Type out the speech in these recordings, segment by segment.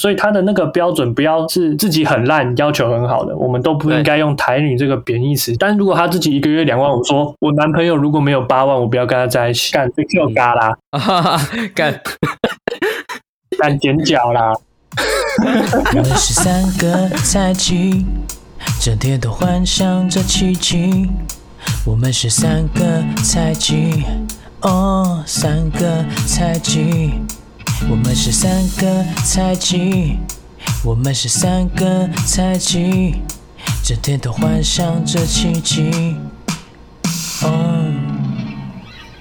所以他的那个标准不要是自己很烂，要求很好的，我们都不应该用台女这个贬义词。但如果他自己一个月两万我，说我男朋友如果没有八万，我不要跟他在一起，干这就嘎啦，干干剪脚啦。我们是三个菜鸡，整天都幻想着奇迹。我们是三个菜鸡，哦，三个菜鸡。我们是三个菜鸡，我们是三个菜鸡，整天都幻想着奇迹。哦，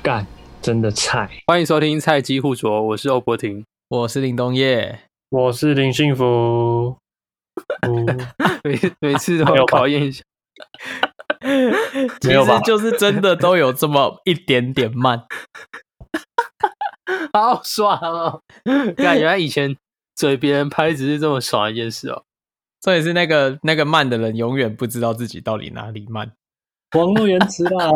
干，真的菜。欢迎收听菜鸡互啄，我是欧博婷。我是林东业，我是林幸福。嗯 每每次都要考验一下，其没有吧实就是真的都有这么一点点慢。好爽哦！感原来以前嘴别人拍只是这么爽一件事哦。重点是那个那个慢的人永远不知道自己到底哪里慢。网络延迟啦。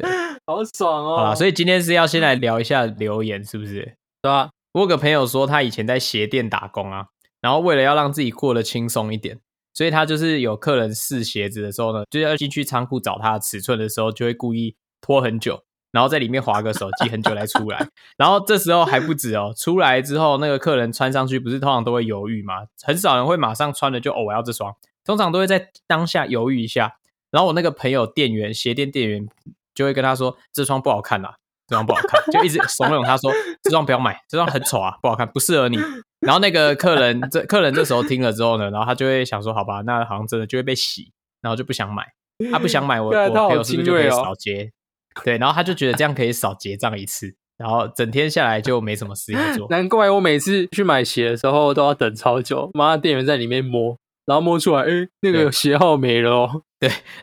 好爽哦！好啦，所以今天是要先来聊一下留言，是不是？对吧？我有个朋友说，他以前在鞋店打工啊，然后为了要让自己过得轻松一点，所以他就是有客人试鞋子的时候呢，就要进去仓库找他的尺寸的时候，就会故意拖很久，然后在里面划个手机很久才出来。然后这时候还不止哦，出来之后那个客人穿上去，不是通常都会犹豫吗？很少人会马上穿了就哦我要这双，通常都会在当下犹豫一下。然后我那个朋友店员鞋店店员就会跟他说这双不好看啦、这双不好看，就一直怂恿他说这双不要买，这双很丑啊，不好看，不适合你。然后那个客人这客人这时候听了之后呢，然后他就会想说，好吧，那好像真的就会被洗，然后就不想买。他不想买，我我朋友是不是就可以少结？对，然后他就觉得这样可以少结账一次，然后整天下来就没什么事情做。难怪我每次去买鞋的时候都要等超久，妈店员在里面摸，然后摸出来，哎，那个鞋号没了哦。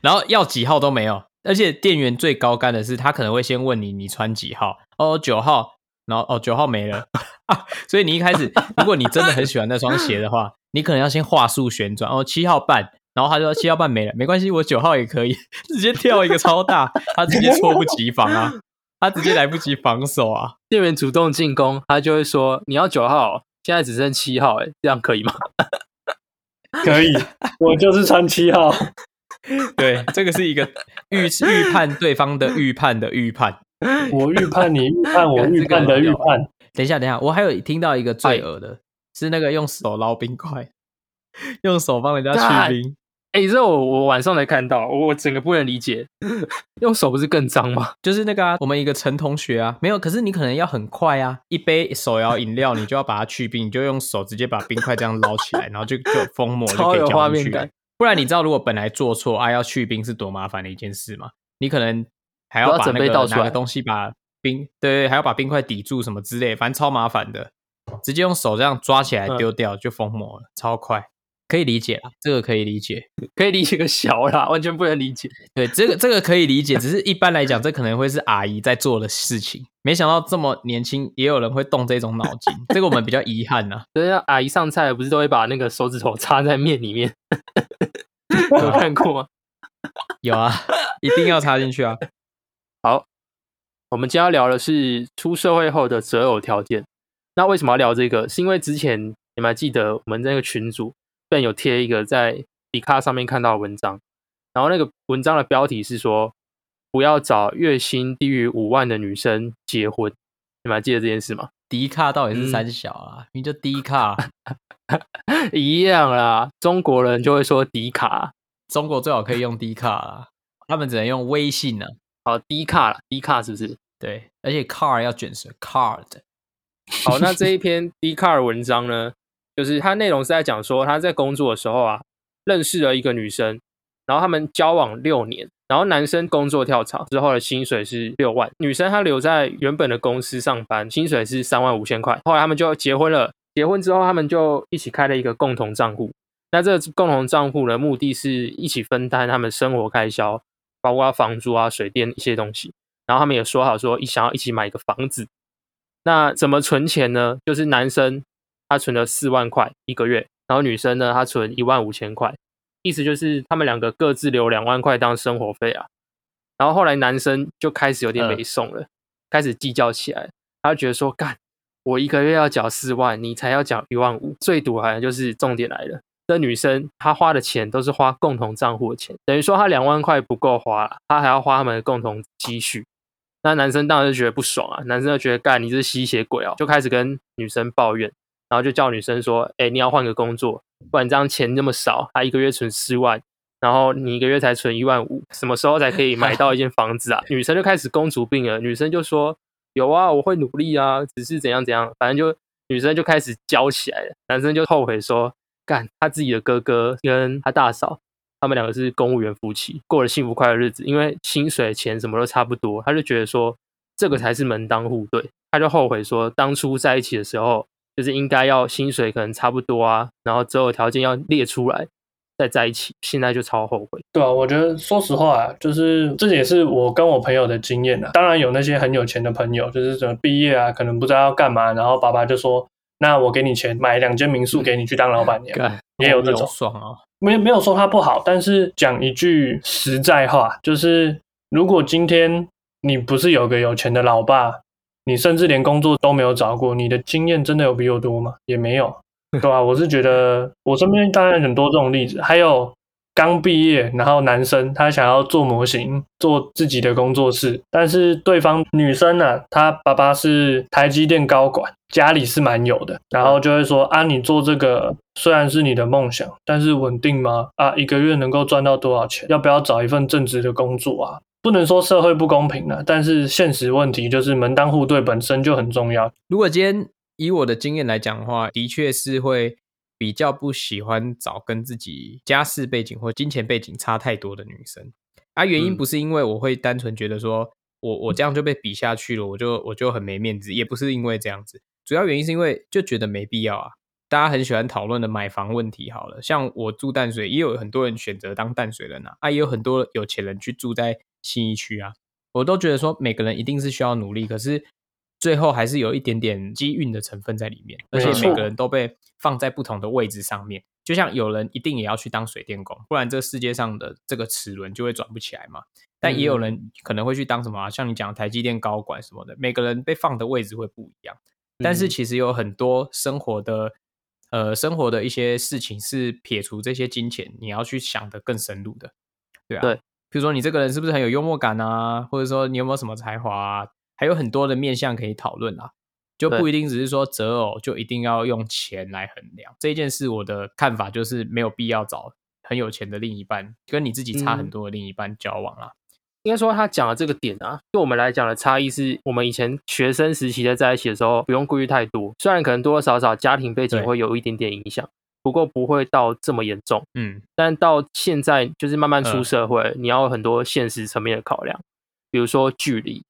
然后要几号都没有，而且店员最高干的是，他可能会先问你你穿几号，哦九号，然后哦九号没了，所以你一开始如果你真的很喜欢那双鞋的话，你可能要先话术旋转，哦七号半，然后他就说七号半没了，没关系，我九号也可以，直接跳一个超大，他直接猝不及防啊，他直接来不及防守啊，店员主动进攻，他就会说你要九号哦，现在只剩七号，哎，这样可以吗？可以，我就是穿七号。对，这个是一个预预判对方的预判的预判。我预判你预判我预判的预判。等一下，等一下，我还有听到一个最恶的，是那个用手捞冰块，用手帮人家去冰。哎，这我我晚上才看到，我我整个不能理解，用手不是更脏吗？就是那个啊，我们一个陈同学啊，没有，可是你可能要很快啊，一杯手摇饮料，你就要把它去冰，你就用手直接把冰块这样捞起来，然后就就封膜就可以超有画浇进去面感。不然你知道，如果本来做错啊，要去冰是多麻烦的一件事吗？你可能还要准要把那个备倒出来拿个东西把冰，对对，还要把冰块抵住什么之类，反正超麻烦的。直接用手这样抓起来嗯丢掉就封膜了，超快，可以理解啦，这个可以理解。可以理解个小啦，完全不能理解。对，这个这个可以理解，只是一般来讲，这可能会是阿姨在做的事情。没想到这么年轻，也有人会动这种脑筋，这个我们比较遗憾呐、对啊，阿姨上菜不是都会把那个手指头插在面里面，有看过吗？有啊，一定要插进去啊。好我们今天要聊的是出社会后的择偶条件。那为什么要聊这个？是因为之前你们还记得我们那个群组便有贴一个在迪卡上面看到的文章，然后那个文章的标题是说不要找月薪低于五万的女生结婚。你们还记得这件事吗？迪卡到底是嗯三小啊？你就迪卡，一样啦，中国人就会说迪卡，中国最好可以用迪卡啦，他们只能用微信呢、好迪卡啦，迪卡是不是？对，而且 car 要卷舌 card。好，那这一篇 d 卡 r 文章呢，就是它内容是在讲说他在工作的时候啊，认识了一个女生，然后他们交往六年，然后男生工作跳槽之后的薪水是六万，女生她留在原本的公司上班，薪水是三万五千块。后来他们就结婚了，结婚之后他们就一起开了一个共同账户。那这个共同账户的，目的是一起分担他们生活开销，包括房租啊、水电一些东西。然后他们也说好说，一想要一起买一个房子。那怎么存钱呢？就是男生他存了四万块一个月，然后女生呢，她存一万五千块，意思就是他们两个各自留两万块当生活费啊。然后后来男生就开始有点嗯没送了，开始计较起来，他就觉得说，干，我一个月要缴四万，你才要缴一万五。最毒好像就是重点来了，这女生她花的钱都是花共同账户的钱，等于说她两万块不够花了，她还要花他们的共同积蓄。那男生当然就觉得不爽啊，男生就觉得干你这是吸血鬼哦，就开始跟女生抱怨，然后就叫女生说，哎，你要换个工作，不然这样钱那么少，他一个月存四万。然后你一个月才存一万五，什么时候才可以买到一间房子啊？女生就开始公主病了。女生就说：“有啊，我会努力啊，只是怎样怎样，反正就女生就开始娇起来了。”男生就后悔说：“干，他自己的哥哥跟他大嫂，他们两个是公务员夫妻，过了幸福快乐日子，因为薪水钱什么都差不多，他就觉得说这个才是门当户对。他就后悔说，当初在一起的时候，就是应该要薪水可能差不多啊，然后择偶条件要列出来。”再在一起，现在就超后悔。对啊，我觉得说实话，就是这也是我跟我朋友的经验啊。当然有那些很有钱的朋友，就是什么毕业啊，可能不知道要干嘛，然后爸爸就说：“那我给你钱，买两间民宿给你去当老板娘。”也有这种爽啊，没没有说他不好，但是讲一句实在话，就是如果今天你不是有个有钱的老爸，你甚至连工作都没有找过，你的经验真的有比我多吗？也没有。对啊，我是觉得我身边当然很多这种例子，还有刚毕业，然后男生他想要做模型，做自己的工作室，但是对方女生呢，她爸爸是台积电高管，家里是蛮有的，然后就会说啊，你做这个虽然是你的梦想，但是稳定吗？啊，一个月能够赚到多少钱？要不要找一份正职的工作啊？不能说社会不公平了，但是现实问题就是门当户对本身就很重要。如果今天。以我的经验来讲的话，的确是会比较不喜欢找跟自己家世背景或金钱背景差太多的女生。啊，原因不是因为我会单纯觉得说我我这样就被比下去了，我就我就很没面子，也不是因为这样子。主要原因是因为就觉得没必要啊。大家很喜欢讨论的买房问题，好了，像我住淡水，也有很多人选择当淡水人啊，啊，也有很多有钱人去住在新一区啊。我都觉得说每个人一定是需要努力，可是。最后还是有一点点机运的成分在里面，而且每个人都被放在不同的位置上面。就像有人一定也要去当水电工，不然这世界上的这个齿轮就会转不起来嘛。但也有人可能会去当什么，像你讲台积电高管什么的。每个人被放的位置会不一样，但是其实有很多生活的呃生活的一些事情是撇除这些金钱，你要去想的更深入的，对啊。对，比如说你这个人是不是很有幽默感啊，或者说你有没有什么才华啊？还有很多的面向可以讨论啊，就不一定只是说择偶就一定要用钱来衡量这件事。我的看法就是没有必要找很有钱的另一半，跟你自己差很多的另一半交往啦。应该说他讲的这个点啊，对我们来讲的差异是我们以前学生时期在在一起的时候不用顾虑太多，虽然可能多多少少家庭背景会有一点点影响，不过不会到这么严重。嗯，但到现在就是慢慢出社会，你要很多现实层面的考量，比如说距离。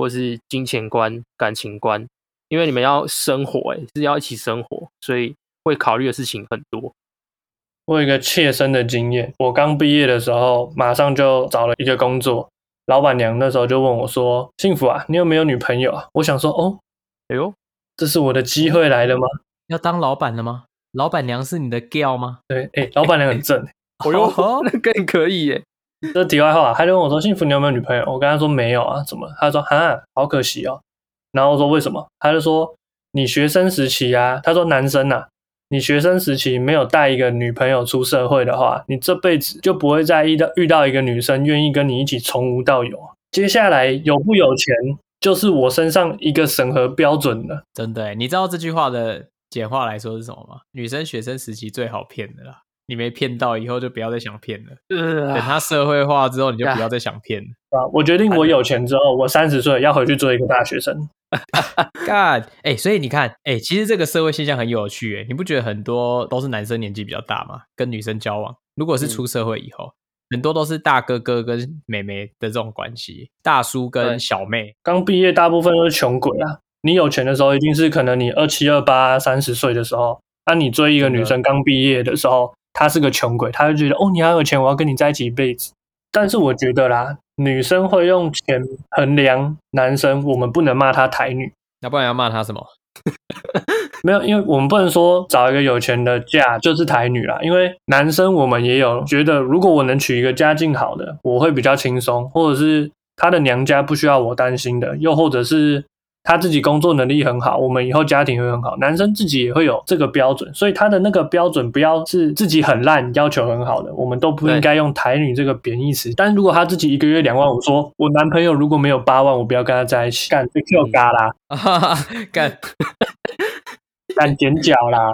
或是金钱观、感情观，因为你们要生活，哎，是要一起生活，所以会考虑的事情很多。我有一个切身的经验，我刚毕业的时候，马上就找了一个工作，老板娘那时候就问我说：“幸福啊，你有没有女朋友啊？”我想说：“哦，哎呦，这是我的机会来了吗？要当老板了吗？老板娘是你的 girl 吗？”对，哎，老板娘很正，哦呦，那更可以耶。这题外话，他就问我说：“幸福，你有没有女朋友？”我跟他说：“没有啊，怎么？”他说：“哈，好可惜哦。”然后我说：“为什么？”他就说：“你学生时期啊，他说男生呐，你学生时期没有带一个女朋友出社会的话，你这辈子就不会再遇到遇到一个女生愿意跟你一起从无到有。接下来有不有钱，就是我身上一个审核标准了。真的，你知道这句话的简化来说是什么吗？女生学生时期最好骗的啦。”你没骗到，以后就不要再想骗了。等他社会化之后，你就不要再想骗了。啊！我决定，我有钱之后，我三十岁要回去做一个大学生。God，哎，所以你看，哎，其实这个社会现象很有趣。哎，你不觉得很多都是男生年纪比较大吗？跟女生交往，如果是出社会以后，很多都是大哥哥跟妹妹的这种关系，大叔跟小妹。刚毕业，大部分都是穷鬼啊。你有钱的时候，一定是可能你二七二八三十岁的时候，那你追一个女生刚毕业的时候。她是个穷鬼，她就觉得哦，你好有钱，我要跟你在一起一辈子。但是我觉得啦，女生会用钱衡量男生，我们不能骂她台女，要不然要骂她什么？没有，因为我们不能说找一个有钱的嫁就是台女啦。因为男生我们也有觉得，如果我能娶一个家境好的，我会比较轻松，或者是她的娘家不需要我担心的，又或者是。他自己工作能力很好，我们以后家庭会很好。男生自己也会有这个标准，所以他的那个标准不要是自己很烂，要求很好的，我们都不应该用台女这个贬义词。但如果他自己一个月两万五，说我男朋友如果没有八万，我不要跟他在一起，干这 Q 嘎啦，干干剪脚啦。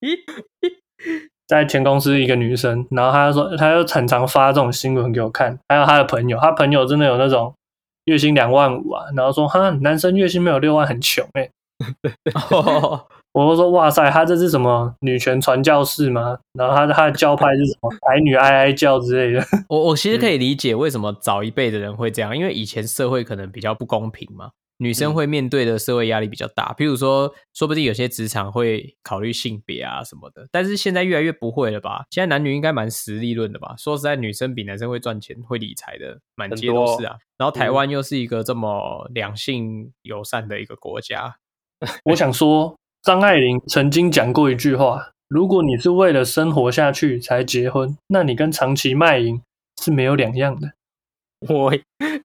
在前公司一个女生，然后她就说，她就很常发这种新闻给我看，还有她的朋友，她朋友真的有那种月薪两万五啊，然后说哈，男生月薪没有六万很穷哎、欸 我就说哇塞，他这是什么女权传教士吗？然后他他的教派是什么？矮女哀哀教之类的？我我其实可以理解为什么早一辈的人会这样，因为以前社会可能比较不公平嘛，女生会面对的社会压力比较大。譬如说，说不定有些职场会考虑性别啊什么的，但是现在越来越不会了吧？现在男女应该蛮实力论的吧？说实在，女生比男生会赚钱、会理财的，满街都是啊。然后台湾又是一个这么两性友善的一个国家，我想说，张爱玲曾经讲过一句话：如果你是为了生活下去才结婚，那你跟长期卖淫是没有两样的。我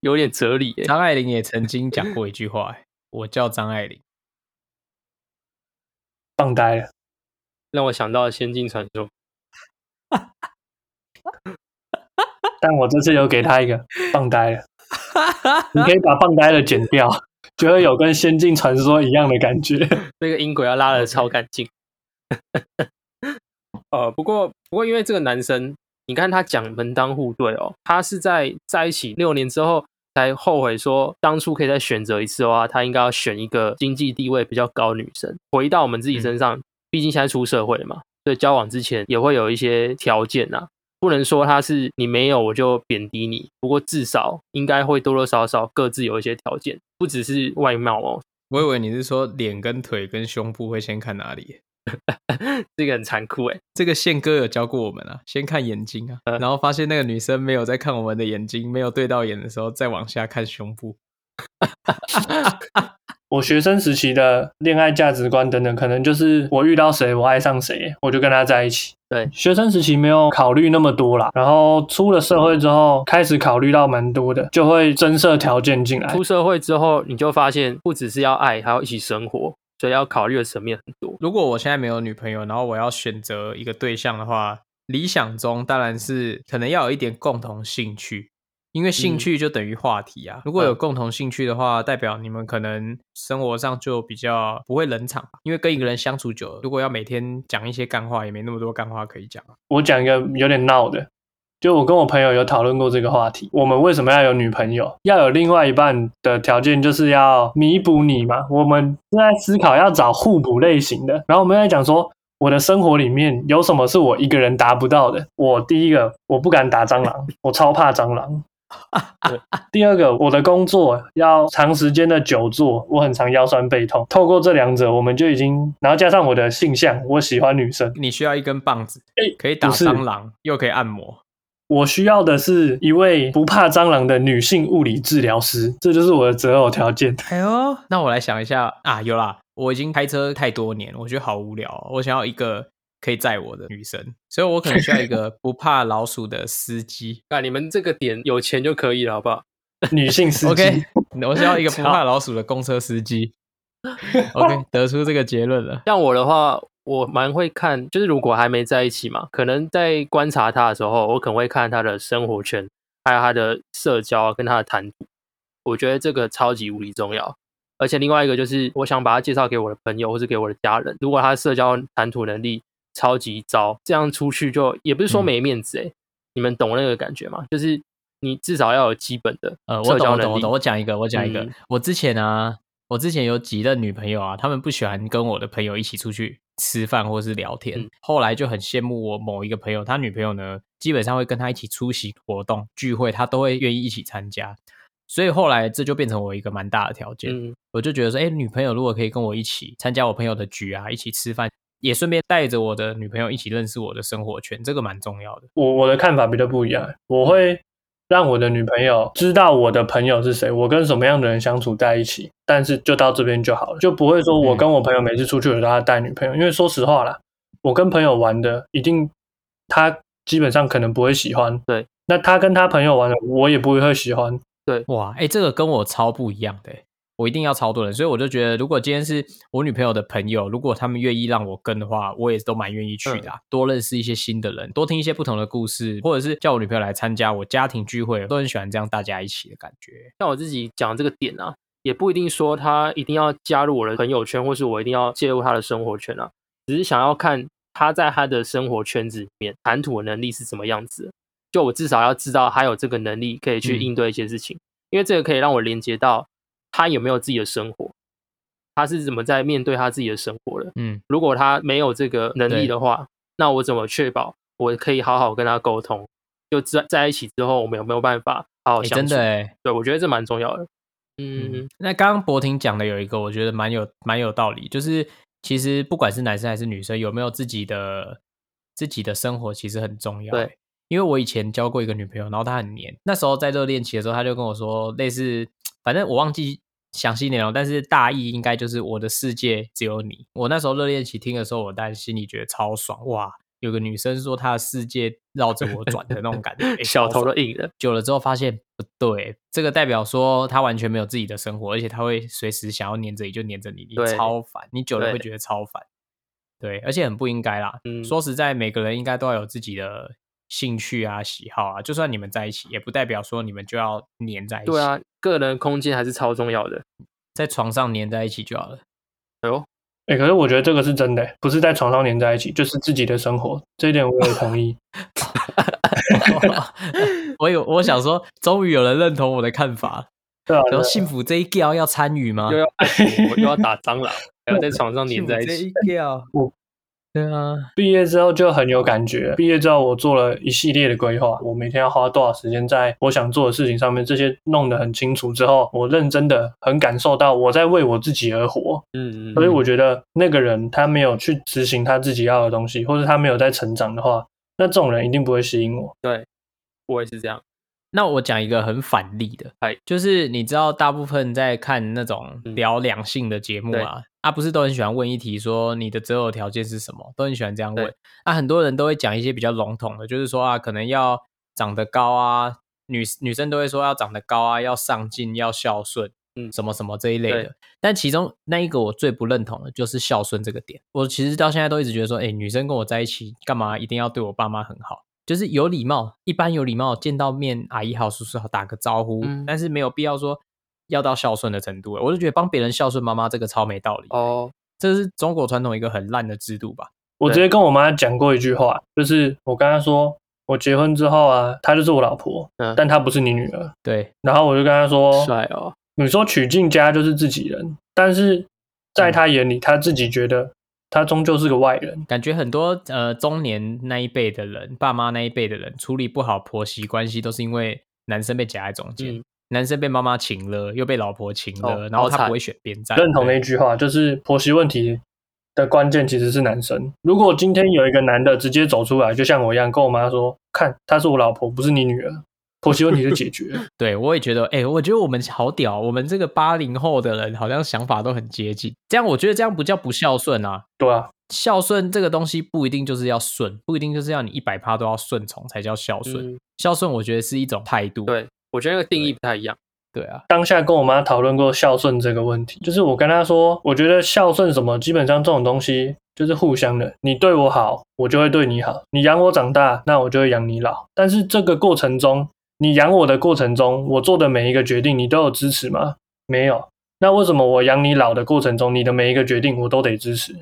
有点哲理耶。张爱玲也曾经讲过一句话、欸我叫张爱玲。放呆了，让我想到了《仙境传说》。但我这次有给他一个放呆了，你可以把放呆了剪掉，就会有跟《仙境传说》一样的感觉。那个音轨要拉的超干净。呃，不过不过，因为这个男生，你看他讲门当户对哦，他是在在一起六年之后才后悔说，当初可以再选择一次的话，他应该要选一个经济地位比较高的女生。回到我们自己身上，毕竟现在出社会了嘛，所以交往之前也会有一些条件呐、不能说他是你没有我就贬低你，不过至少应该会多多少少各自有一些条件，不只是外貌哦，我以为你是说脸跟腿跟胸部会先看哪里？这个很残酷哎。这个宪哥有教过我们啊，先看眼睛啊，然后发现那个女生没有在看我们的眼睛，没有对到眼的时候，再往下看胸部。我学生时期的恋爱价值观等等，可能就是我遇到谁，我爱上谁，我就跟他在一起。对学生时期没有考虑那么多啦，然后出了社会之后，开始考虑到蛮多的，就会增设条件进来出。社会之后，你就发现不只是要爱，还要一起生活，所以要考虑的层面很多。如果我现在没有女朋友，然后我要选择一个对象的话，理想中当然是可能要有一点共同兴趣，因为兴趣就等于话题啊。如果有共同兴趣的话，代表你们可能生活上就比较不会冷场，因为跟一个人相处久了，如果要每天讲一些干话，也没那么多干话可以讲啊。我讲一个有点闹的，就我跟我朋友有讨论过这个话题。我们为什么要有女朋友？要有另外一半的条件，就是要弥补你嘛。我们正在思考要找互补类型的，然后我们在讲说。我的生活里面有什么是我一个人达不到的？我第一个，我不敢打蟑螂，我超怕蟑螂。对第二个，我的工作要长时间的久坐，我很常腰酸背痛。透过这两者，我们就已经，然后加上我的性向，我喜欢女生，你需要一根棒子，诶可以打蟑螂，又可以按摩。我需要的是一位不怕蟑螂的女性物理治疗师，这就是我的择偶条件。哎呦，那我来想一下啊，有啦，我已经开车太多年，我觉得好无聊哦、我想要一个可以载我的女生，所以我可能需要一个 不怕老鼠的司机。那你们这个点有钱就可以了，好不好？女性司机 OK，我需要一个不怕老鼠的公车司机。OK，得出这个结论了。像我的话，我蛮会看，就是如果还没在一起嘛，可能在观察他的时候，我可能会看他的生活圈，还有他的社交跟他的谈吐。我觉得这个超级无敌重要。而且另外一个就是，我想把他介绍给我的朋友或是给我的家人。如果他社交谈吐能力超级糟，这样出去就也不是说嗯没面子诶、你们懂那个感觉吗？就是你至少要有基本的呃，我社懂，我懂，我。懂。我讲一个，我讲一个。嗯我之前啊，我之前有几任女朋友啊，她们不喜欢跟我的朋友一起出去吃饭或是聊天，嗯后来就很羡慕我某一个朋友，他女朋友呢，基本上会跟他一起出席活动聚会，他都会愿意一起参加。所以后来这就变成我一个蛮大的条件，嗯，我就觉得说，哎，女朋友如果可以跟我一起参加我朋友的局啊，一起吃饭，也顺便带着我的女朋友一起认识我的生活圈，这个蛮重要的。我我的看法比较不一样，我会让我的女朋友知道我的朋友是谁，我跟什么样的人相处在一起，但是就到这边就好了，就不会说我跟我朋友每次出去我都要带女朋友，因为说实话啦，我跟朋友玩的一定他基本上可能不会喜欢，对，那他跟他朋友玩的我也不会喜欢，对。哇，哎、这个跟我超不一样的、欸，我一定要超多人，所以我就觉得，如果今天是我女朋友的朋友，如果他们愿意让我跟的话，我也都蛮愿意去的、啊，多认识一些新的人，多听一些不同的故事，或者是叫我女朋友来参加我家庭聚会，都很喜欢这样大家一起的感觉。像我自己讲这个点啊，也不一定说他一定要加入我的朋友圈，或是我一定要介入他的生活圈啊，只是想要看他在他的生活圈子里面谈吐的能力是什么样子。就我至少要知道他有这个能力可以去嗯应对一些事情，因为这个可以让我连接到他有没有自己的生活，他是怎么在面对他自己的生活的。嗯，如果他没有这个能力的话，那我怎么确保我可以好好跟他沟通？就在在一起之后，我们有没有办法好好哎、相处？真的哎、对，我觉得这蛮重要的。嗯，那刚刚博婷讲的有一个，我觉得蛮有蛮有道理，就是其实不管是男生还是女生，有没有自己的自己的生活，其实很重要。对，因为我以前交过一个女朋友，然后她很黏，那时候在热恋期的时候，她就跟我说，类似，反正我忘记详细内容，但是大意应该就是我的世界只有你。我那时候热恋期听的时候，我当然心里觉得超爽，哇，有个女生说她的世界绕着我转的那种感觉，欸小头都硬了。久了之后发现不对，这个代表说她完全没有自己的生活，而且她会随时想要黏着你就黏着你，你超烦，你久了对会觉得超烦。对，而且很不应该啦。嗯说实在，每个人应该都要有自己的兴趣啊、喜好啊，就算你们在一起，也不代表说你们就要黏在一起。对，啊，个人空间还是超重要的。在床上黏在一起就好了。哎呦，哎、可是我觉得这个是真的、不是在床上黏在一起，就是自己的生活，这一点我也同意。我有，我想说，终于有人认同我的看法。对啊，然后幸福这一觉要参与吗又？要按摩又要打蟑螂，还要在床上黏在一起。对啊，毕业之后就很有感觉。毕业之后，我做了一系列的规划，我每天要花多少时间在我想做的事情上面，这些弄得很清楚之后，我认真的很感受到我在为我自己而活。嗯嗯，所以我觉得那个人他没有去执行他自己要的东西，或者他没有在成长的话，那这种人一定不会吸引我。对我也是这样。那我讲一个很反例的哎，就是你知道，大部分在看那种嗯聊两性的节目啊，啊，不是都很喜欢问一题说你的择偶条件是什么，都很喜欢这样问那。啊，很多人都会讲一些比较笼统的，就是说啊，可能要长得高啊，女女生都会说要长得高啊，要上进，要孝顺，嗯什么什么这一类的。但其中那一个我最不认同的就是孝顺这个点。我其实到现在都一直觉得说，哎，女生跟我在一起，干嘛一定要对我爸妈很好？就是有礼貌，一般有礼貌，见到面阿姨好、叔叔好，打个招呼，嗯但是没有必要说要到孝顺的程度。我就觉得帮别人孝顺妈妈这个超没道理，哦，这是中国传统一个很烂的制度吧？我直接跟我妈讲过一句话，就是我跟她说，我结婚之后啊，她就是我老婆，嗯但她不是你女儿。对，然后我就跟她说，帅哦，你说娶进家就是自己人，但是在她眼里，她自己觉得她终究是个外人。感觉很多呃中年那一辈的人，爸妈那一辈的人处理不好婆媳关系，都是因为男生被夹在中间，嗯男生被妈妈请了，又被老婆请了，哦然后他不会选边站。认同那一句话，就是婆媳问题的关键其实是男生。如果今天有一个男的直接走出来，就像我一样跟我妈说：“看，她是我老婆，不是你女儿。”婆媳问题就解决了。对，我也觉得，哎、我觉得我们好屌，我们这个八零后的人好像想法都很接近。这样，我觉得这样不叫不孝顺啊。对啊，孝顺这个东西不一定就是要顺，不一定就是要你一百趴都要顺从才叫孝顺。嗯，孝顺，我觉得是一种态度。对，我觉得那个定义不太一样。对啊，当下跟我妈讨论过孝顺这个问题，就是我跟她说，我觉得孝顺什么，基本上这种东西就是互相的，你对我好，我就会对你好；你养我长大，那我就会养你老。但是这个过程中，你养我的过程中，我做的每一个决定，你都有支持吗？没有。那为什么我养你老的过程中，你的每一个决定我都得支持？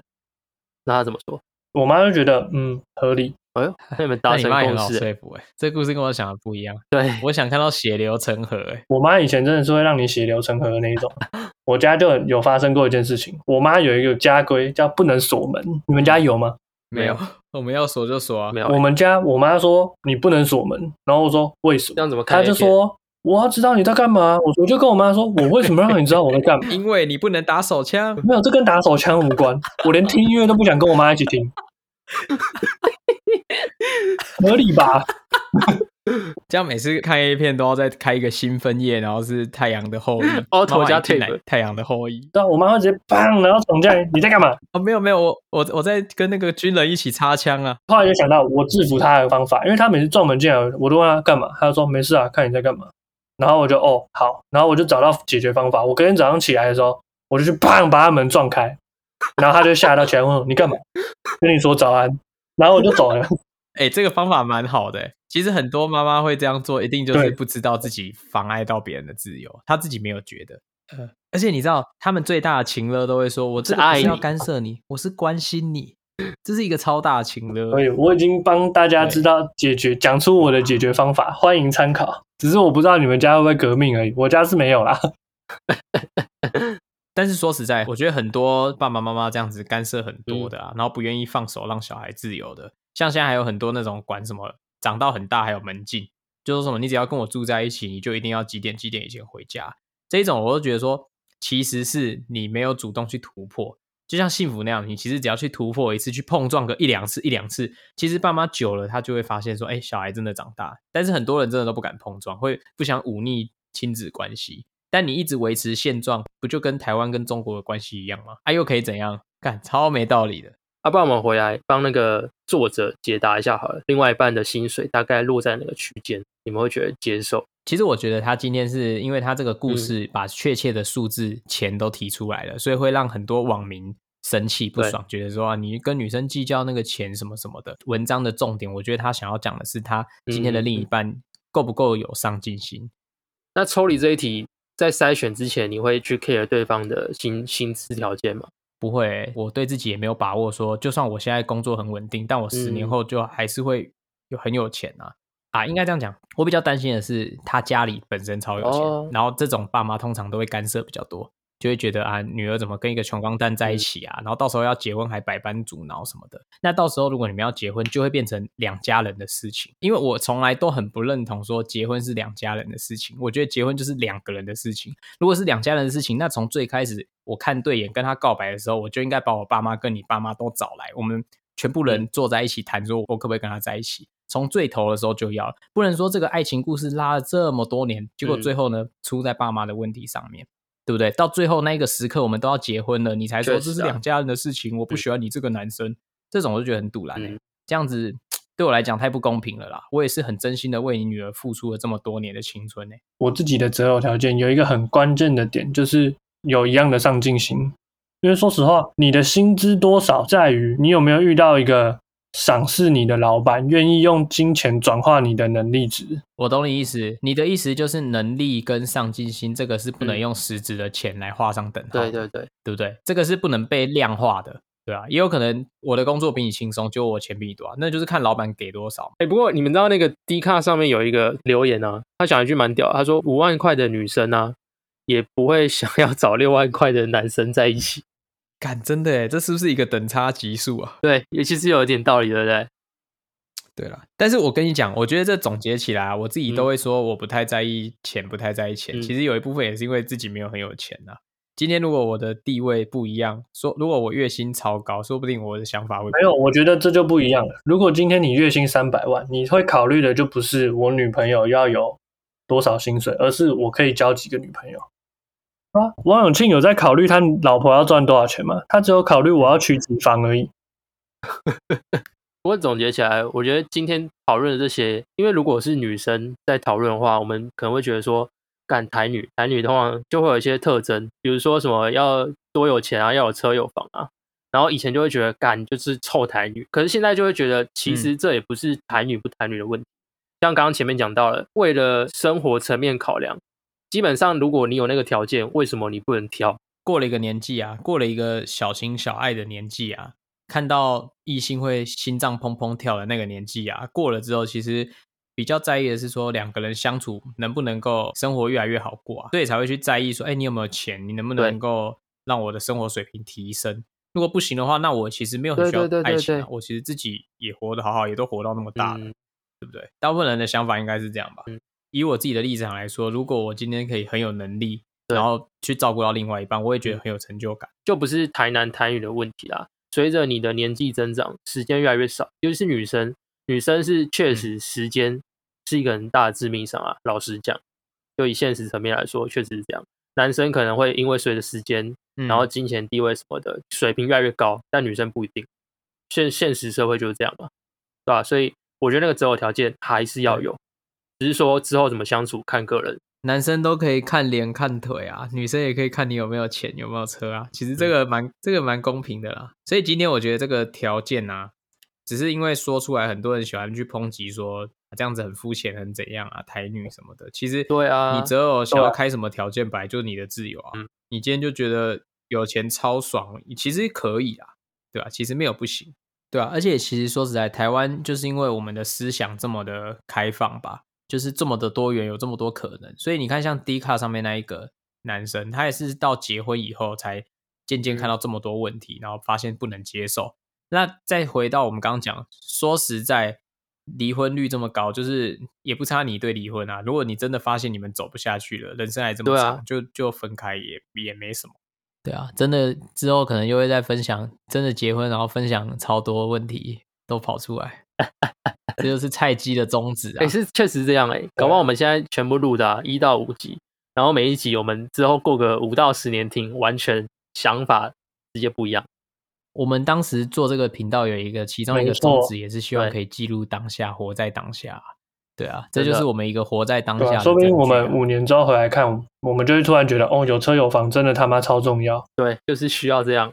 那他怎么说？我妈就觉得，嗯，合理。哎呦，那你们那达成你妈也很好共识欸？说服哎、这故事跟我想的不一样。对，我想看到血流成河哎、我妈以前真的是会让你血流成河的那一种。我家就有发生过一件事情，我妈有一个家规叫不能锁门，你们家有吗？没有，我们要锁就锁啊没。有我们家我妈说你不能锁门，然后我说为什么？这样怎么看她就说我要知道你在干嘛。我我就跟我妈说，我为什么让你知道我在干嘛？因为你不能打手枪，没有，这跟打手枪无关。我连听音乐都不想跟我妈一起听，合理吧？这样每次看 A 片都要再开一个新分页，然后是太阳的后裔 Auto 加妈妈一进来 tape 太阳的后裔。对啊，我妈会直接砰，然后闯进来，你在干嘛？哦，没有没有，我我我在跟那个军人一起擦枪啊。后来就想到我制服他的方法，因为他每次撞门进来，我都问他干嘛，他就说没事啊，看你在干嘛。然后我就哦好，然后我就找到解决方法。我隔天早上起来的时候，我就去砰把他门撞开，然后他就吓到起来问我你干嘛？跟你说早安，然后我就走了。哎、这个方法蛮好的欸。其实很多妈妈会这样做，一定就是不知道自己妨碍到别人的自由，她自己没有觉得。呃，而且你知道，他们最大的情勒都会说：“我这个不是爱你干涉你，我是关心你。”这是一个超大的情勒。所以我已经帮大家知道解决，讲出我的解决方法，欢迎参考。只是我不知道你们家会不会革命而已，我家是没有啦。但是说实在，我觉得很多爸爸妈妈这样子干涉很多的啊，然后不愿意放手让小孩自由的，像现在还有很多那种管什么长到很大还有门禁，就说什么你只要跟我住在一起，你就一定要几点几点以前回家，这一种我都觉得说，其实是你没有主动去突破，就像幸福那样，你其实只要去突破一次，去碰撞个一两次一两次，其实爸妈久了他就会发现说，哎，小孩真的长大，但是很多人真的都不敢碰撞，会不想忤逆亲子关系。但你一直维持现状，不就跟台湾跟中国的关系一样吗？啊，又可以怎样？干超没道理的。啊，不然我们回来帮那个作者解答一下好了。另外一半的薪水大概落在哪个区间？你们会觉得接受？其实我觉得他今天是因为他这个故嗯事把确切的数字钱都提出来了，所以会让很多网民生气不爽，觉得说啊，你跟女生计较那个钱什么什么的。文章的重点，我觉得他想要讲的是他今天的另一半够不够有上进心。那抽离这一题，在筛选之前，你会去 care 对方的薪薪资条件吗？不会欸、我对自己也没有把握说，就算我现在工作很稳定，但我十年嗯后就还是会有很有钱啊。啊，应该这样讲，我比较担心的是他家里本身超有钱，哦然后这种爸妈通常都会干涉比较多，就会觉得啊，女儿怎么跟一个穷光蛋在一起啊，然后到时候要结婚还百般阻挠什么的。那到时候如果你们要结婚，就会变成两家人的事情。因为我从来都很不认同说结婚是两家人的事情，我觉得结婚就是两个人的事情。如果是两家人的事情，那从最开始我看对眼跟他告白的时候，我就应该把我爸妈跟你爸妈都找来，我们全部人坐在一起谈，说我可不可以跟他在一起。从最头的时候就要，不能说这个爱情故事拉了这么多年，结果嗯最后呢、出在爸妈的问题上面，对不对？到最后那一个时刻，我们都要结婚了，你才说这是两家人的事情，我不喜欢你这个男生，这种我就觉得很堵然、欸嗯这样子对我来讲太不公平了啦。我也是很真心的为你女儿付出了这么多年的青春呢、欸我自己的择偶条件有一个很关键的点，就是有一样的上进心。因为说实话，你的薪资多少在于你有没有遇到一个赏识你的老板，愿意用金钱转化你的能力值。我懂你意思，你的意思就是能力跟上进心，这个是不能嗯用实质的钱来画上等号的，对对对，对不对？这个是不能被量化的，对啊，也有可能我的工作比你轻松，就我钱比你多啊，那就是看老板给多少。哎、不过你们知道那个 D 卡上面有一个留言啊，他讲一句蛮屌的，他说五万块的女生啊，也不会想要找六万块的男生在一起。干，真的诶，这是不是一个等差级数啊？对，也其实有一点道理，对不对？对了，但是我跟你讲，我觉得这总结起来啊，我自己都嗯会说我不太在意钱，不太在意钱。嗯其实有一部分也是因为自己没有很有钱呐、今天如果我的地位不一样，说如果我月薪超高，说不定我的想法会没有，我觉得这就不一样了。如果今天你月薪三百万，你会考虑的就不是我女朋友要有多少薪水，而是我可以交几个女朋友。啊，王永庆有在考虑他老婆要赚多少钱吗？他只有考虑我要娶几房而已。不过总结起来，我觉得今天讨论的这些，因为如果是女生在讨论的话，我们可能会觉得说，干台女，台女通常就会有一些特征，比如说什么要多有钱啊，要有车有房啊。然后以前就会觉得干就是臭台女，可是现在就会觉得其实这也不是台女不台女的问题。像刚刚前面讲到了，为了生活层面考量，基本上如果你有那个条件，为什么你不能挑？过了一个年纪啊，过了一个小情小爱的年纪啊，看到异性会心脏砰砰跳的那个年纪啊，过了之后，其实比较在意的是说两个人相处能不能够生活越来越好过啊，所以才会去在意说，哎，你有没有钱？你能不能够让我的生活水平提升？如果不行的话，那我其实没有很需要爱情啊，对我其实自己也活得好好，也都活到那么大了，嗯对不对？大部分人的想法应该是这样吧。嗯以我自己的立场来说，如果我今天可以很有能力，然后去照顾到另外一半，我也觉得嗯很有成就感。就不是台南台语的问题啦。随着你的年纪增长，时间越来越少，尤其是女生，女生是确实时间是一个很大的致命伤啊。老实讲，就以现实层面来说，确实是这样。男生可能会因为随着时间，嗯然后金钱地位什么的水平越来越高，但女生不一定。现现实社会就是这样嘛，对吧？所以我觉得那个择偶条件还是要有，只是说之后怎么相处看个人。男生都可以看脸看腿啊，女生也可以看你有没有钱有没有车啊。其实这个蛮这个蛮公平的啦。所以今天我觉得这个条件啊，只是因为说出来，很多人喜欢去抨击说这样子很肤浅，很怎样啊，台女什么的。其实对啊你择偶想要开什么条件，本来就是你的自由啊。嗯你今天就觉得有钱超爽，其实可以啊，对吧、其实没有不行，对啊。而且其实说实在，台湾就是因为我们的思想这么的开放吧，就是这么的多元，有这么多可能，所以你看像 D 卡上面那一个男生，他也是到结婚以后才渐渐看到这么多问题，然后发现不能接受。那再回到我们刚刚讲，说实在，离婚率这么高，就是也不差你对离婚啊。如果你真的发现你们走不下去了，人生还这么长，就就分开也也没什么。对啊，真的之后可能又会再分享，真的结婚然后分享超多问题都跑出来，这就是菜鸡的宗旨啊。哎、是确实这样哎、搞不好我们现在全部录的啊一、到五集，然后每一集我们之后过个五到十年听，完全想法直接不一样。我们当时做这个频道有一个其中一个宗旨，也是希望可以记录当下，活在当下。对啊，这就是我们一个活在当、下的说不定我们五年之后回来看，我们就会突然觉得，哦，有车有房真的他妈超重要。对，就是需要这样。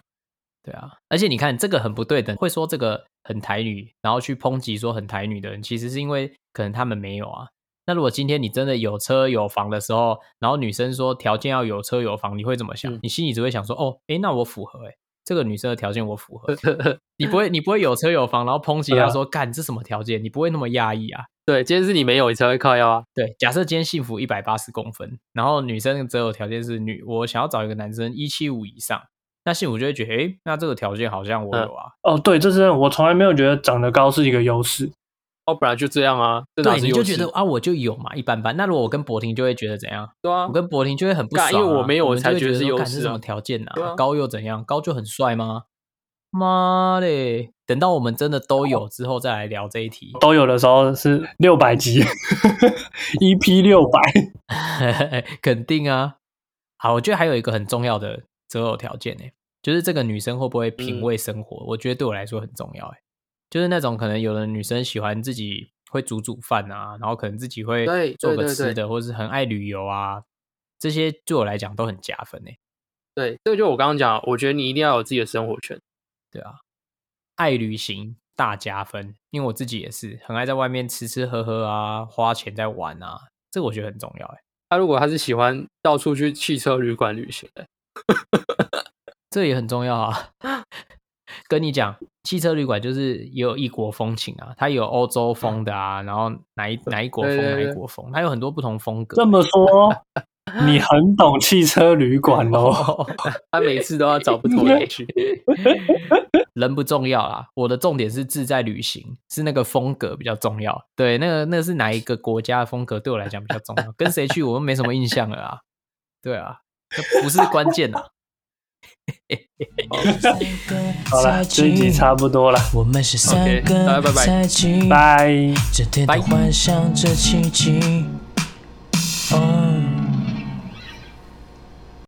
对啊，而且你看这个很不对等，会说这个很台女，然后去抨击说很台女的人，其实是因为可能他们没有啊。那如果今天你真的有车有房的时候，然后女生说条件要有车有房，你会怎么想？嗯你心里只会想说，哦，诶，那我符合、诶，这个女生的条件我符合。你不会，你不会有车有房，然后抨击她说，干这什么条件？你不会那么压抑啊？对，今天是你没有，你才会靠腰啊。对，假设今天幸福一百八十公分，然后女生的择偶条件是女，我想要找一个男生一七五以上，那幸福就会觉得，诶，那这个条件好像我有啊。哦，对，这是我从来没有觉得长得高是一个优势。哦，本来就这样啊，这哪对，你就是优势觉得啊，我就有嘛，一般般。那如果我跟博婷就会觉得怎样？对啊我，跟博婷就会很不爽、啊，因为我没有我才觉得是说优势什么条件啊？啊高又怎样？高就很帅吗？妈嘞！等到我们真的都有之后再来聊这一题。都有的时候是六百集，EP 六百。肯定啊。好，我觉得还有一个很重要的择偶条件呢，就是这个女生会不会品嗯味生活？我觉得对我来说很重要哎。就是那种可能有的女生喜欢自己会煮煮饭啊，然后可能自己会对做个吃的，或是很爱旅游啊，这些对我来讲都很加分呢。对，这个就我刚刚讲，我觉得你一定要有自己的生活圈。对啊，爱旅行大加分，因为我自己也是很爱在外面吃吃喝喝啊，花钱在玩啊，这个我觉得很重要哎。他如果他是喜欢到处去汽车旅馆旅行的，这也很重要啊。跟你讲，汽车旅馆就是也有异国风情啊，它有欧洲风的啊，然后哪一哪一国风对对对哪一国风，它有很多不同风格。这么说，你很懂汽车旅馆哦。他每次都要找不同人去。人不重要啦，我的重点是自在旅行，是那个风格比较重要。对，那个那个是哪一个国家的风格对我来讲比较重要？跟谁去我都没什么印象了啊。对啊，不是关键呐，好了，这一集差不多了，OK，大家拜拜，拜，拜。